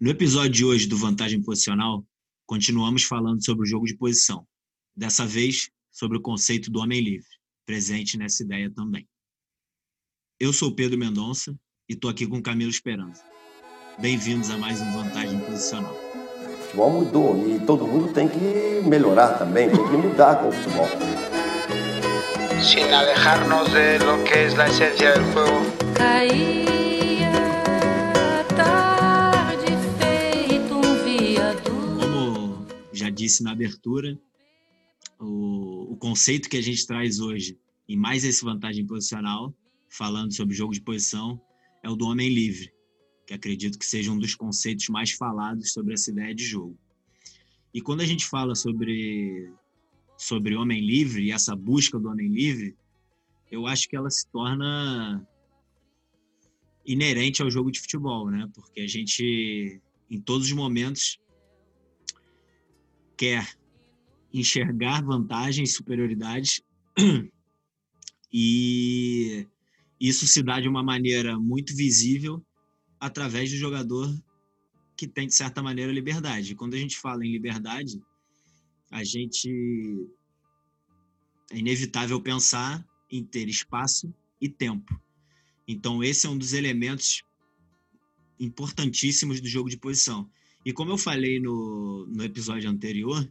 No episódio de hoje do Vantagem Posicional, continuamos falando sobre o jogo de posição. Dessa vez, sobre o conceito do homem livre, presente nessa ideia também. Eu sou Pedro Mendonça e estou aqui com Camilo Esperança. Bem-vindos a mais um Vantagem Posicional. O futebol mudou e todo mundo tem que melhorar também, tem que mudar com o futebol. Sin alejarnos de lo que es la esencia del juego. Caía disse na abertura, o, o conceito que a gente traz hoje, e mais esse vantagem posicional, falando sobre jogo de posição, é o do homem livre que acredito que seja um dos conceitos mais falados sobre essa ideia de jogo. E quando a gente fala sobre sobre homem livre e essa busca do homem livre, eu acho que ela se torna inerente ao jogo de futebol, né? Porque a gente em todos os momentos quer enxergar vantagens, superioridades e isso se dá de uma maneira muito visível através do jogador que tem, de certa maneira, liberdade. Quando a gente fala em liberdade, a gente é inevitável pensar em ter espaço e tempo. Então, esse é um dos elementos importantíssimos do jogo de posição. E como eu falei no, no episódio anterior,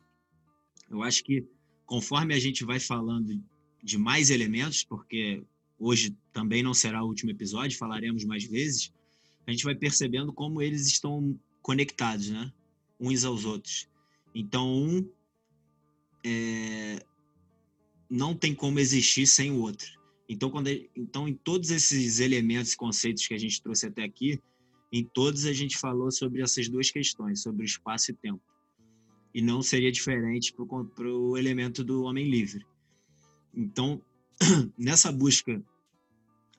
eu acho que conforme a gente vai falando de mais elementos, porque hoje também não será o último episódio, falaremos mais vezes, a gente vai percebendo como eles estão conectados, né? Uns aos outros. Então, um é, não tem como existir sem o outro. Então, quando, então, em todos esses elementos e conceitos que a gente trouxe até aqui, em todos a gente falou sobre essas duas questões, sobre espaço e tempo. E não seria diferente para o elemento do homem livre. Então, nessa busca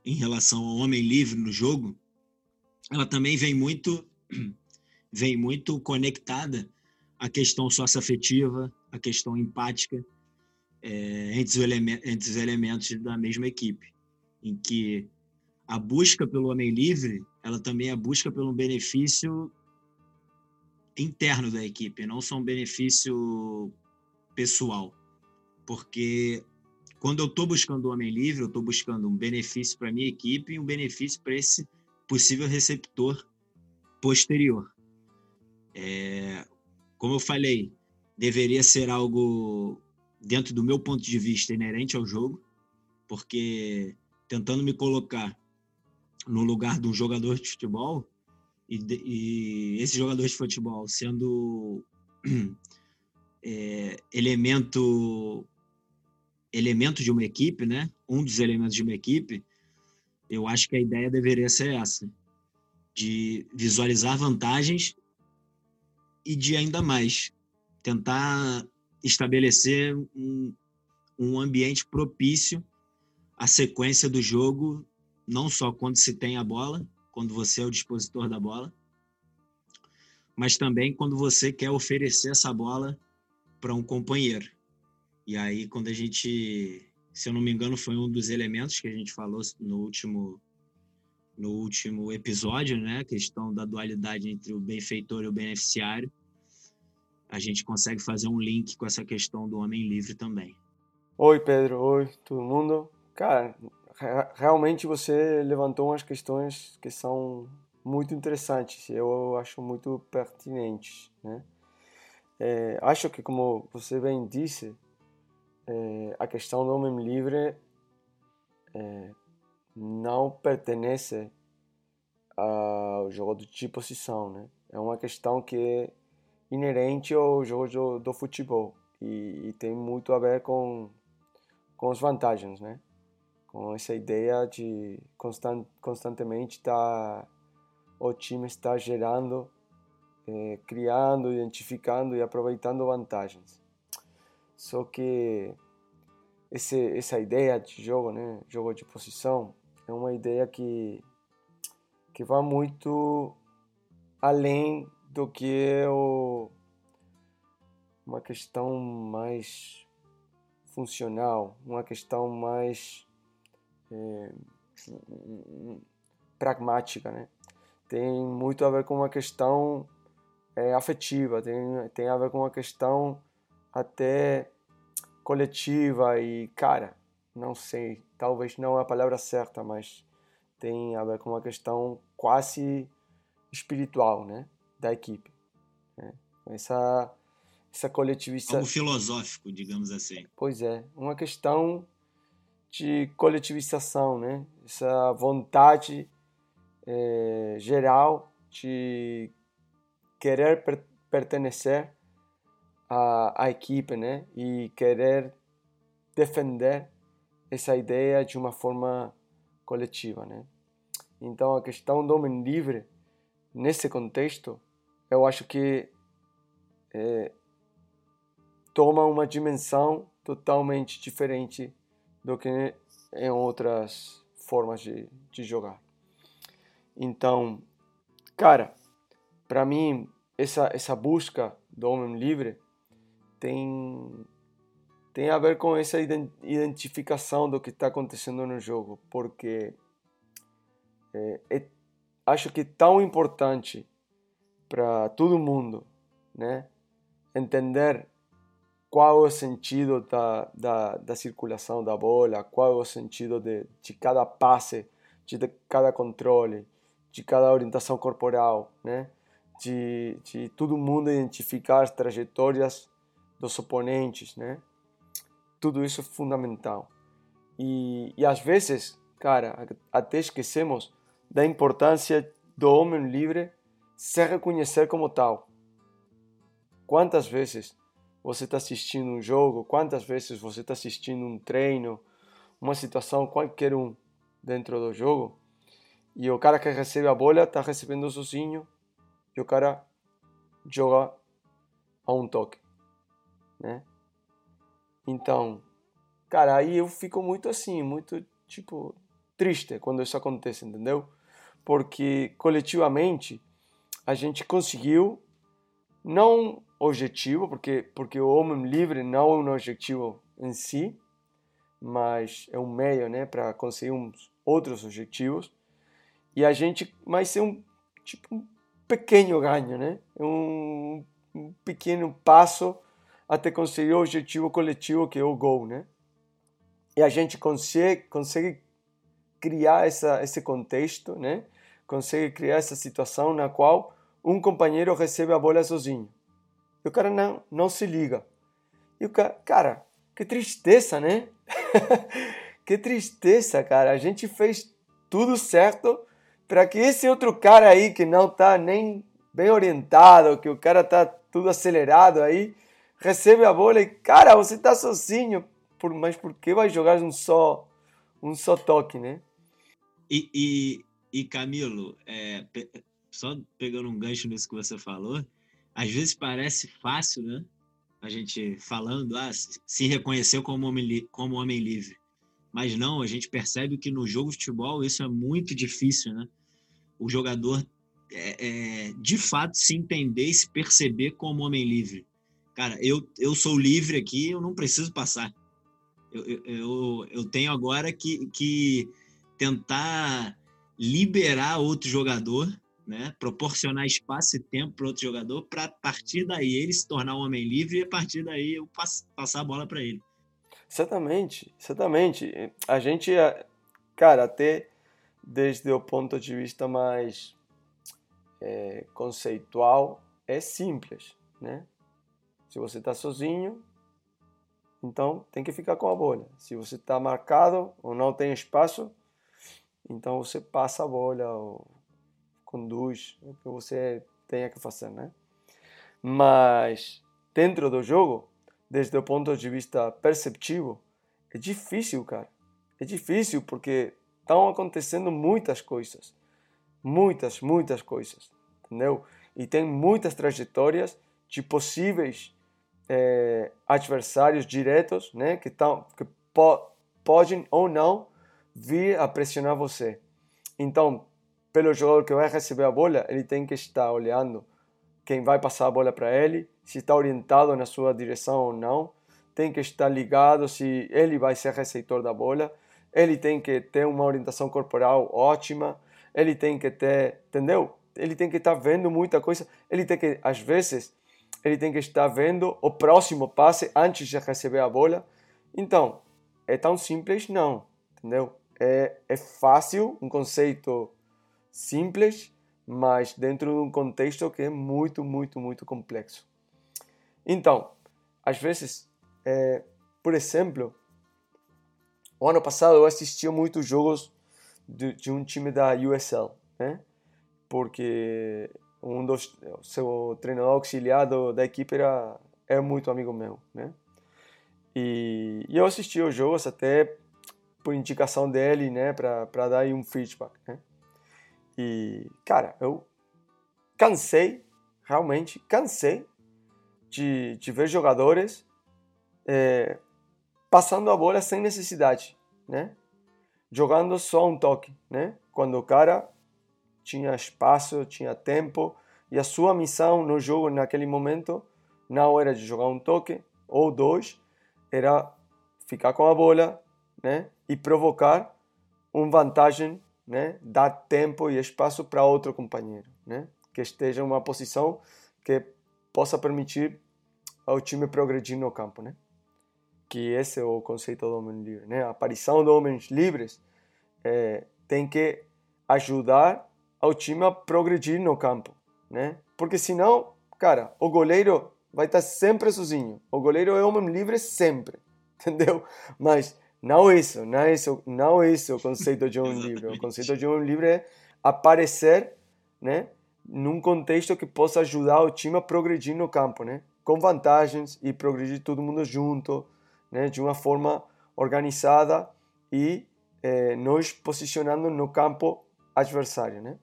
em relação ao homem livre no jogo, ela também vem muito vem muito conectada à questão socioafetiva, à questão empática é, entre, os entre os elementos da mesma equipe, em que a busca pelo homem livre, ela também é busca pelo benefício interno da equipe, não só um benefício pessoal, porque quando eu estou buscando o homem livre, eu estou buscando um benefício para minha equipe e um benefício para esse possível receptor posterior. É, como eu falei, deveria ser algo, dentro do meu ponto de vista, inerente ao jogo, porque tentando me colocar no lugar de um jogador de futebol, e, e esse jogador de futebol sendo é, elemento elemento de uma equipe, né? Um dos elementos de uma equipe, eu acho que a ideia deveria ser essa, de visualizar vantagens e de ainda mais tentar estabelecer um, um ambiente propício à sequência do jogo, não só quando se tem a bola, quando você é o dispositor da bola, mas também quando você quer oferecer essa bola para um companheiro. E aí, quando a gente se eu não me engano, foi um dos elementos que a gente falou no último no último episódio, né? A questão da dualidade entre o benfeitor e o beneficiário. A gente consegue fazer um link com essa questão do homem livre também. Oi, Pedro. Oi, todo mundo. Cara, realmente você levantou umas questões que são muito interessantes. Eu acho muito pertinentes, né? É, acho que, como você bem disse, é, a questão do homem livre é, não pertence ao jogo de posição, né? É uma questão que é inerente ao jogo do, futebol e, e, tem muito a ver com com as vantagens, né? Com essa ideia de constant, constantemente tá o time está gerando, é, criando, identificando e aproveitando vantagens. Só que esse, essa ideia de jogo, né, jogo de posição, é uma ideia que, que vai muito além do que o, uma questão mais funcional, uma questão mais é, pragmática, né? Tem muito a ver com uma questão é afetiva, tem, tem a ver com uma questão até coletiva e, cara, não sei, talvez não é a palavra certa, mas tem a ver com uma questão quase espiritual, né, da equipe. Né? Essa essa coletivização. Algo filosófico, digamos assim. Pois é, uma questão de coletivização, né? Essa vontade é, geral de querer per pertencer à, à equipe, né? E querer defender essa ideia de uma forma coletiva, né? Então a questão do homem livre nesse contexto, eu acho que é, toma uma dimensão totalmente diferente do que em outras formas de, de jogar. Então, cara, para mim essa essa busca do homem livre tem tem a ver com essa identificação do que está acontecendo no jogo, porque é, é, acho que é tão importante para todo mundo, né, entender qual é o sentido da, da, da circulação da bola, qual é o sentido de, de cada passe, de cada controle, de cada orientação corporal, né? de, de todo mundo identificar as trajetórias dos oponentes, né? Tudo isso é fundamental. E, e às vezes, cara, até esquecemos da importância do homem livre se reconhecer como tal. Quantas vezes você está assistindo um jogo, quantas vezes você está assistindo um treino, uma situação qualquer um dentro do jogo, e o cara que recebe a bola está recebendo sozinho, e o cara joga a um toque, né? Então, cara, aí eu fico muito assim, muito tipo triste quando isso acontece, entendeu? Porque coletivamente a gente conseguiu não objetivo, porque, porque o homem livre não é um objetivo em si, mas é um meio né, para conseguir uns outros objetivos. E a gente, mas é um tipo um pequeno ganho, né? É um, um pequeno passo até conseguir o objetivo coletivo que é o gol, né? E a gente consegue, consegue criar essa, esse contexto, né? Consegue criar essa situação na qual um companheiro recebe a bola sozinho. E o cara não, não se liga. E o cara, cara, que tristeza, né? que tristeza, cara. A gente fez tudo certo para que esse outro cara aí que não tá nem bem orientado, que o cara tá tudo acelerado aí, recebe a bola e, cara, você tá sozinho, por, mas por que vai jogar um só, um só toque, né? E, e, e Camilo, é, só pegando um gancho nisso que você falou, às vezes parece fácil, né? A gente falando, ah, se reconheceu como homem, como homem livre. Mas não, a gente percebe que no jogo de futebol isso é muito difícil, né? O jogador, é, é, de fato, se entender e se perceber como homem livre. Cara, eu, eu sou livre aqui, eu não preciso passar. Eu, eu, eu tenho agora que, que tentar liberar outro jogador né? proporcionar espaço e tempo para outro jogador, para a partir daí ele se tornar um homem livre e a partir daí eu pass passar a bola para ele. Exatamente, exatamente. A gente, cara, até desde o ponto de vista mais é, conceitual, é simples, né? Se você está sozinho, então tem que ficar com a bola. Se você está marcado ou não tem espaço, então você passa a bola ou conduz, o que você tenha que fazer, né? Mas dentro do jogo, desde o ponto de vista perceptivo, é difícil, cara. É difícil porque estão acontecendo muitas coisas. Muitas, muitas coisas. Entendeu? E tem muitas trajetórias de possíveis é, adversários diretos, né? Que, tão, que po podem ou não vir a pressionar você. Então, pelo jogador que vai receber a bola, ele tem que estar olhando quem vai passar a bola para ele, se está orientado na sua direção ou não, tem que estar ligado se ele vai ser receptor da bola, ele tem que ter uma orientação corporal ótima, ele tem que ter, entendeu? ele tem que estar vendo muita coisa. Ele tem que, às vezes, ele tem que estar vendo o próximo passe antes de receber a bola. Então, é tão simples? Não, entendeu? É, é fácil, um conceito simples, mas dentro de um contexto que é muito, muito, muito complexo. Então, às vezes, é, por exemplo, o ano passado eu assistia muitos jogos de, de um time da USL, né? Porque um dos seu treinador auxiliar da equipe era é muito amigo meu, né? E, e eu assisti os jogos até por indicação dele, né, para dar um feedback, né? E cara, eu cansei, realmente cansei de, de ver jogadores é, passando a bola sem necessidade, né? Jogando só um toque, né? Quando o cara tinha espaço, tinha tempo e a sua missão no jogo naquele momento não era de jogar um toque ou dois, era ficar com a bola, né? E provocar uma vantagem, né? Dar tempo e espaço para outro companheiro, né? Que esteja em uma posição que possa permitir ao time progredir no campo, né? Que esse é o conceito do homem livre, né? A aparição de homens livres é, tem que ajudar ao time a progredir no campo, né? Porque senão, cara, o goleiro vai estar sempre sozinho. O goleiro é homem livre sempre, entendeu? Mas não isso, não isso, não isso o conceito de homem livre. O conceito de homem livre é aparecer, né? Num contexto que possa ajudar o time a progredir no campo, né? Com vantagens e progredir todo mundo junto, né? De uma forma organizada e eh, nós posicionando no campo adversário, né?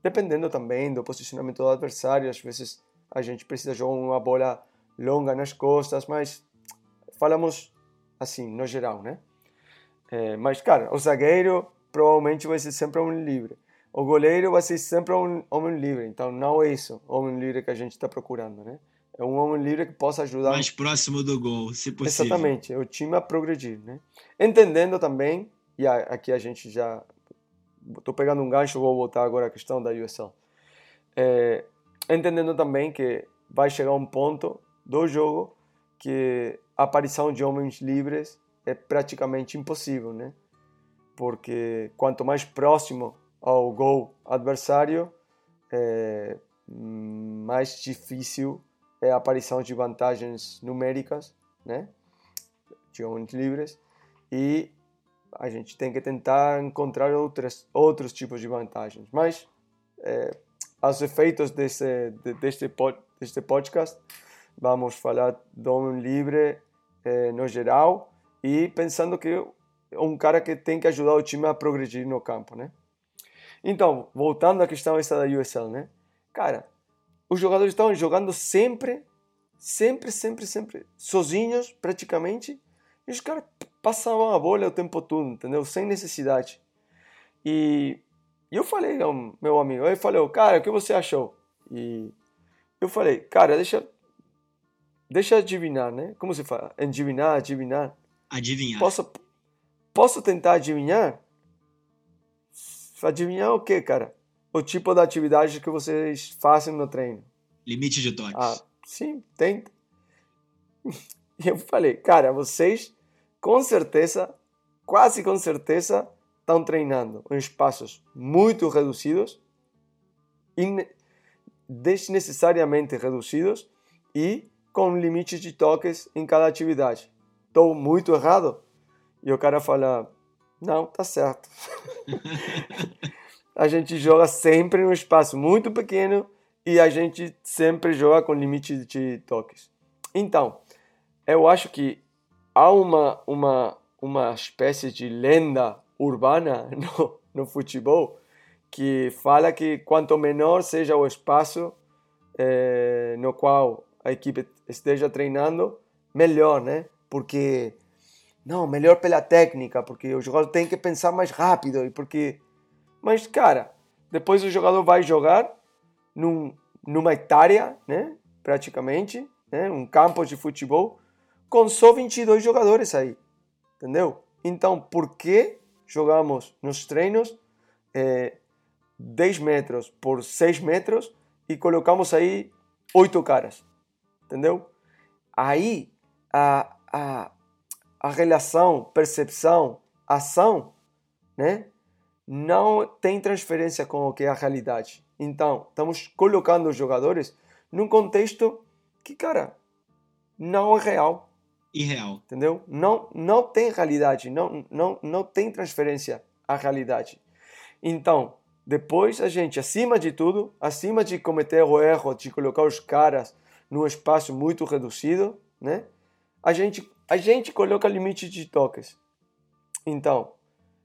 Dependendo também do posicionamento do adversário, às vezes a gente precisa jogar uma bola longa nas costas, mas falamos assim, no geral, né? É, mas, cara, o zagueiro provavelmente vai ser sempre um livre. O goleiro vai ser sempre um homem livre. Então, não é isso, homem livre que a gente está procurando, né? É um homem livre que possa ajudar. Mais próximo do gol, se possível. Exatamente, o time a progredir, né? Entendendo também, e aqui a gente já estou pegando um gancho, vou voltar agora à questão da USL. É, entendendo também que vai chegar um ponto do jogo que a aparição de homens livres é praticamente impossível, né? Porque quanto mais próximo ao gol adversário, é, mais difícil é a aparição de vantagens numéricas, né? De homens livres e a gente tem que tentar encontrar outras, outros tipos de vantagens. Mas, é, efeitos desse, deste, deste podcast, vamos falar do homem livre é, no geral e pensando que é um cara que tem que ajudar o time a progredir no campo, né? Então, voltando à questão essa da USL, né? Cara, os jogadores estão jogando sempre, sempre, sempre, sempre, sozinhos, praticamente, e os caras passavam a bola o tempo todo, entendeu? Sem necessidade. E eu falei ao meu amigo, ele falou, cara, o que você achou? E eu falei, cara, deixa, deixa adivinhar, né? Como se fala? Adivinhar, adivinhar. Adivinhar. Posso, posso tentar adivinhar? Adivinhar o quê, cara? O tipo de atividade que vocês fazem no treino. Limite de toques. Ah, sim, tenta. E eu falei, cara, vocês com certeza, quase com certeza, estão treinando em espaços muito reduzidos, desnecessariamente reduzidos e com limites de toques em cada atividade. Estou muito errado? E o cara fala: Não, tá certo. a gente joga sempre em um espaço muito pequeno e a gente sempre joga com limite de toques. Então, eu acho que há uma, uma, uma espécie de lenda urbana no, no futebol que fala que quanto menor seja o espaço eh, no qual a equipe esteja treinando, melhor, né? Porque não, melhor pela técnica, porque o jogador tem que pensar mais rápido e porque mas cara, depois o jogador vai jogar num, numa hectare, né? Praticamente, né? Um campo de futebol com só 22 jogadores aí, entendeu? Então, por que jogamos nos treinos é, 10 metros por 6 metros e colocamos aí oito caras, entendeu? Aí a, a, a relação, percepção, ação, né? Não tem transferência com o que é a realidade. Então, estamos colocando os jogadores num contexto que, cara, não é real. Irreal. Entendeu? Não, não tem realidade, não, não, não tem transferência à realidade. Então, depois a gente, acima de tudo, acima de cometer o erro de colocar os caras num espaço muito reduzido, né? A gente, a gente coloca limite de toques. Então,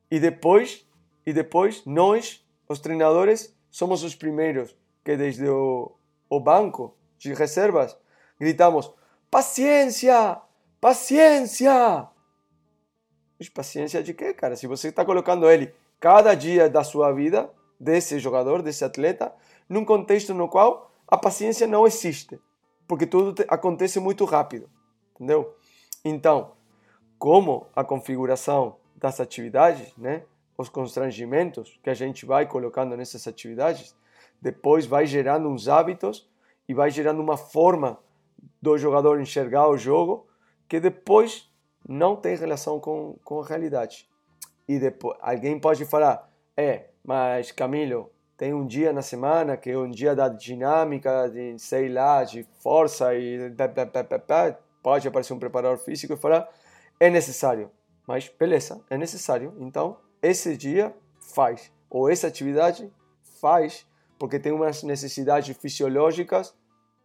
e depois, e depois nós, os treinadores, somos os primeiros que desde o, o banco de reservas gritamos: paciência, paciência. Mas paciência de quê, cara? Se você está colocando ele cada dia da sua vida, desse jogador, desse atleta, num contexto no qual a paciência não existe, porque tudo acontece muito rápido, entendeu? Então, como a configuração das atividades, né, os constrangimentos que a gente vai colocando nessas atividades, depois vai gerando uns hábitos e vai gerando uma forma do jogador enxergar o jogo que depois não tem relação com, com a realidade. E depois alguém pode falar, é, mas Camilo, tem um dia na semana que é um dia da dinâmica, de sei lá, de força e pode aparecer um preparador físico e falar, é necessário. Mas beleza, é necessário. Então, esse dia faz, ou essa atividade faz, porque tem umas necessidades fisiológicas,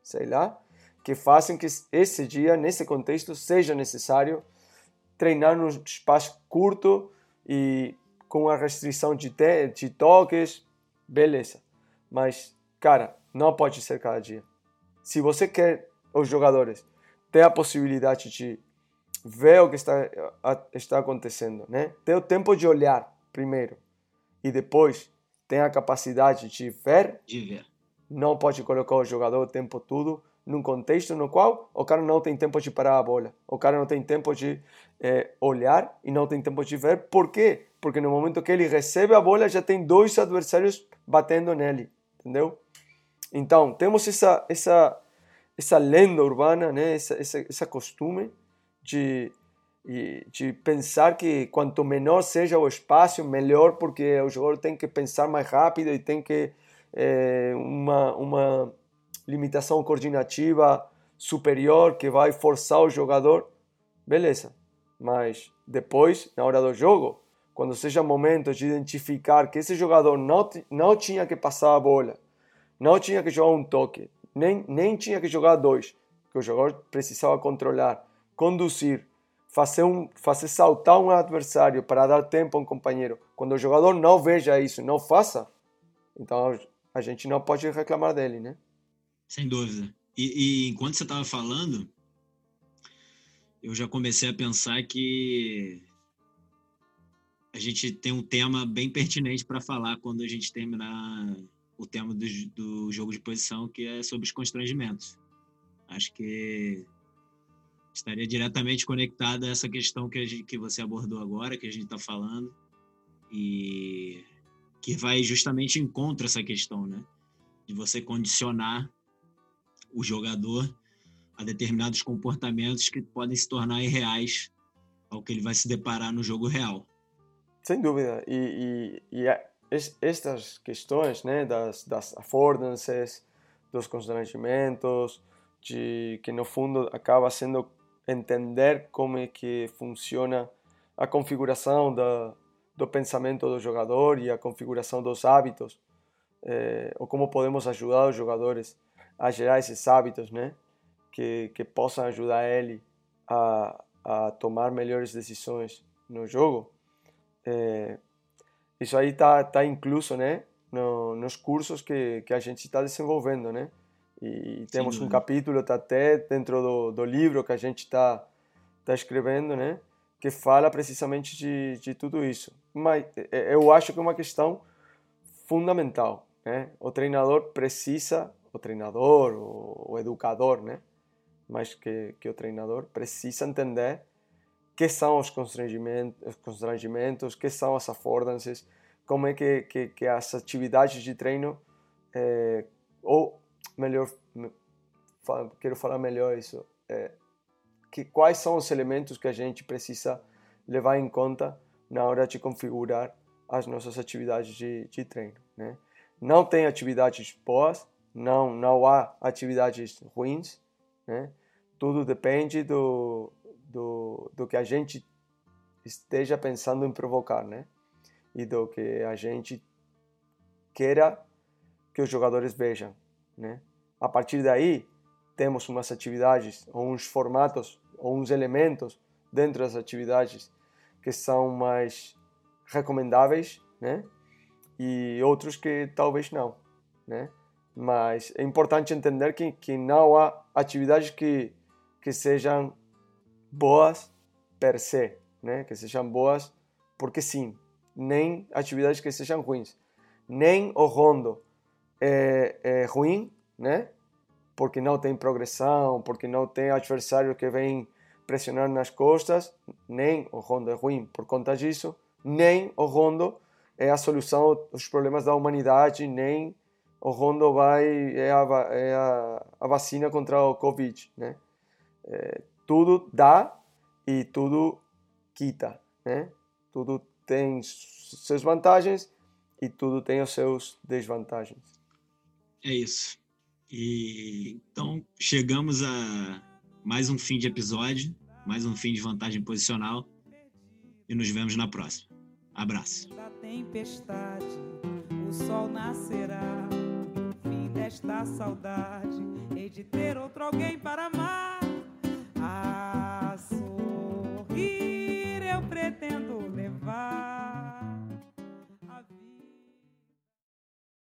sei lá, que fazem que esse dia, nesse contexto, seja necessário treinar num espaço curto e com a restrição de, de toques, beleza. Mas, cara, não pode ser cada dia. Se você quer os jogadores ter a possibilidade de ver o que está, está acontecendo, né? Ter o tempo de olhar primeiro e depois tem a capacidade de ver, de ver. não pode colocar o jogador o tempo todo num contexto no qual o cara não tem tempo de parar a bola, o cara não tem tempo de é, olhar e não tem tempo de ver. Por quê? Porque no momento que ele recebe a bola já tem dois adversários batendo nele, entendeu? Então temos essa essa essa lenda urbana, né? Essa essa, essa costume de de pensar que quanto menor seja o espaço, melhor, porque o jogador tem que pensar mais rápido e tem que é, uma, uma limitação coordenativa superior que vai forçar o jogador. Beleza, mas depois, na hora do jogo, quando seja momento de identificar que esse jogador não, não tinha que passar a bola, não tinha que jogar um toque, nem, nem tinha que jogar dois, que o jogador precisava controlar, conduzir, fazer, um, fazer saltar um adversário para dar tempo a um companheiro. Quando o jogador não veja isso, não faça, então a gente não pode reclamar dele, né? Sem dúvida. E, e enquanto você estava falando, eu já comecei a pensar que a gente tem um tema bem pertinente para falar quando a gente terminar o tema do, do jogo de posição, que é sobre os constrangimentos. Acho que estaria diretamente conectada a essa questão que, gente, que você abordou agora, que a gente está falando, e que vai justamente em contra essa questão, né? De você condicionar o jogador a determinados comportamentos que podem se tornar irreais ao que ele vai se deparar no jogo real. Sem dúvida. E, e, e estas questões né, das, das affordances, dos constrangimentos, de que no fundo acaba sendo entender como é que funciona a configuração da, do pensamento do jogador e a configuração dos hábitos, eh, ou como podemos ajudar os jogadores a gerar esses hábitos, né? que, que possam ajudar ele a, a tomar melhores decisões no jogo. É, isso aí está tá incluso né, no, nos cursos que, que a gente está desenvolvendo. Né? E temos Sim, um capítulo tá até dentro do, do livro que a gente está tá escrevendo, né? que fala precisamente de, de tudo isso. Mas é, eu acho que é uma questão fundamental. Né? O treinador precisa, o treinador, o, o educador, né? mais que, que o treinador, precisa entender que são os constrangimentos, os constrangimentos que são as affordances, como é que, que, que as atividades de treino, é, ou melhor, quero falar melhor isso, é, que quais são os elementos que a gente precisa levar em conta na hora de configurar as nossas atividades de, de treino, né? Não tem atividades boas, não não há atividades ruins, né? Tudo depende do, do, do que a gente esteja pensando em provocar, né? E do que a gente queira que os jogadores vejam, né? A partir daí, temos umas atividades ou uns formatos ou uns elementos dentro das atividades que são mais recomendáveis, né? E outros que talvez não, né? Mas é importante entender que, que não há atividades que, que sejam boas per se, né? Que sejam boas porque sim, nem atividades que sejam ruins. Nem o rondo é, é ruim, né? Porque não tem progressão, porque não tem adversário que vem pressionar nas costas, nem o rondo é ruim por conta disso, nem o rondo é a solução aos problemas da humanidade, nem o rondo vai é a, é a, a vacina contra o Covid, né? É, tudo dá e tudo quita, né? Tudo tem suas vantagens e tudo tem os seus desvantagens. É isso. E então chegamos a mais um fim de episódio, mais um fim de vantagem posicional e nos vemos na próxima. Abraço. Da tempestade, o sol nascerá. Fim desta saudade, hei de ter outro alguém para amar.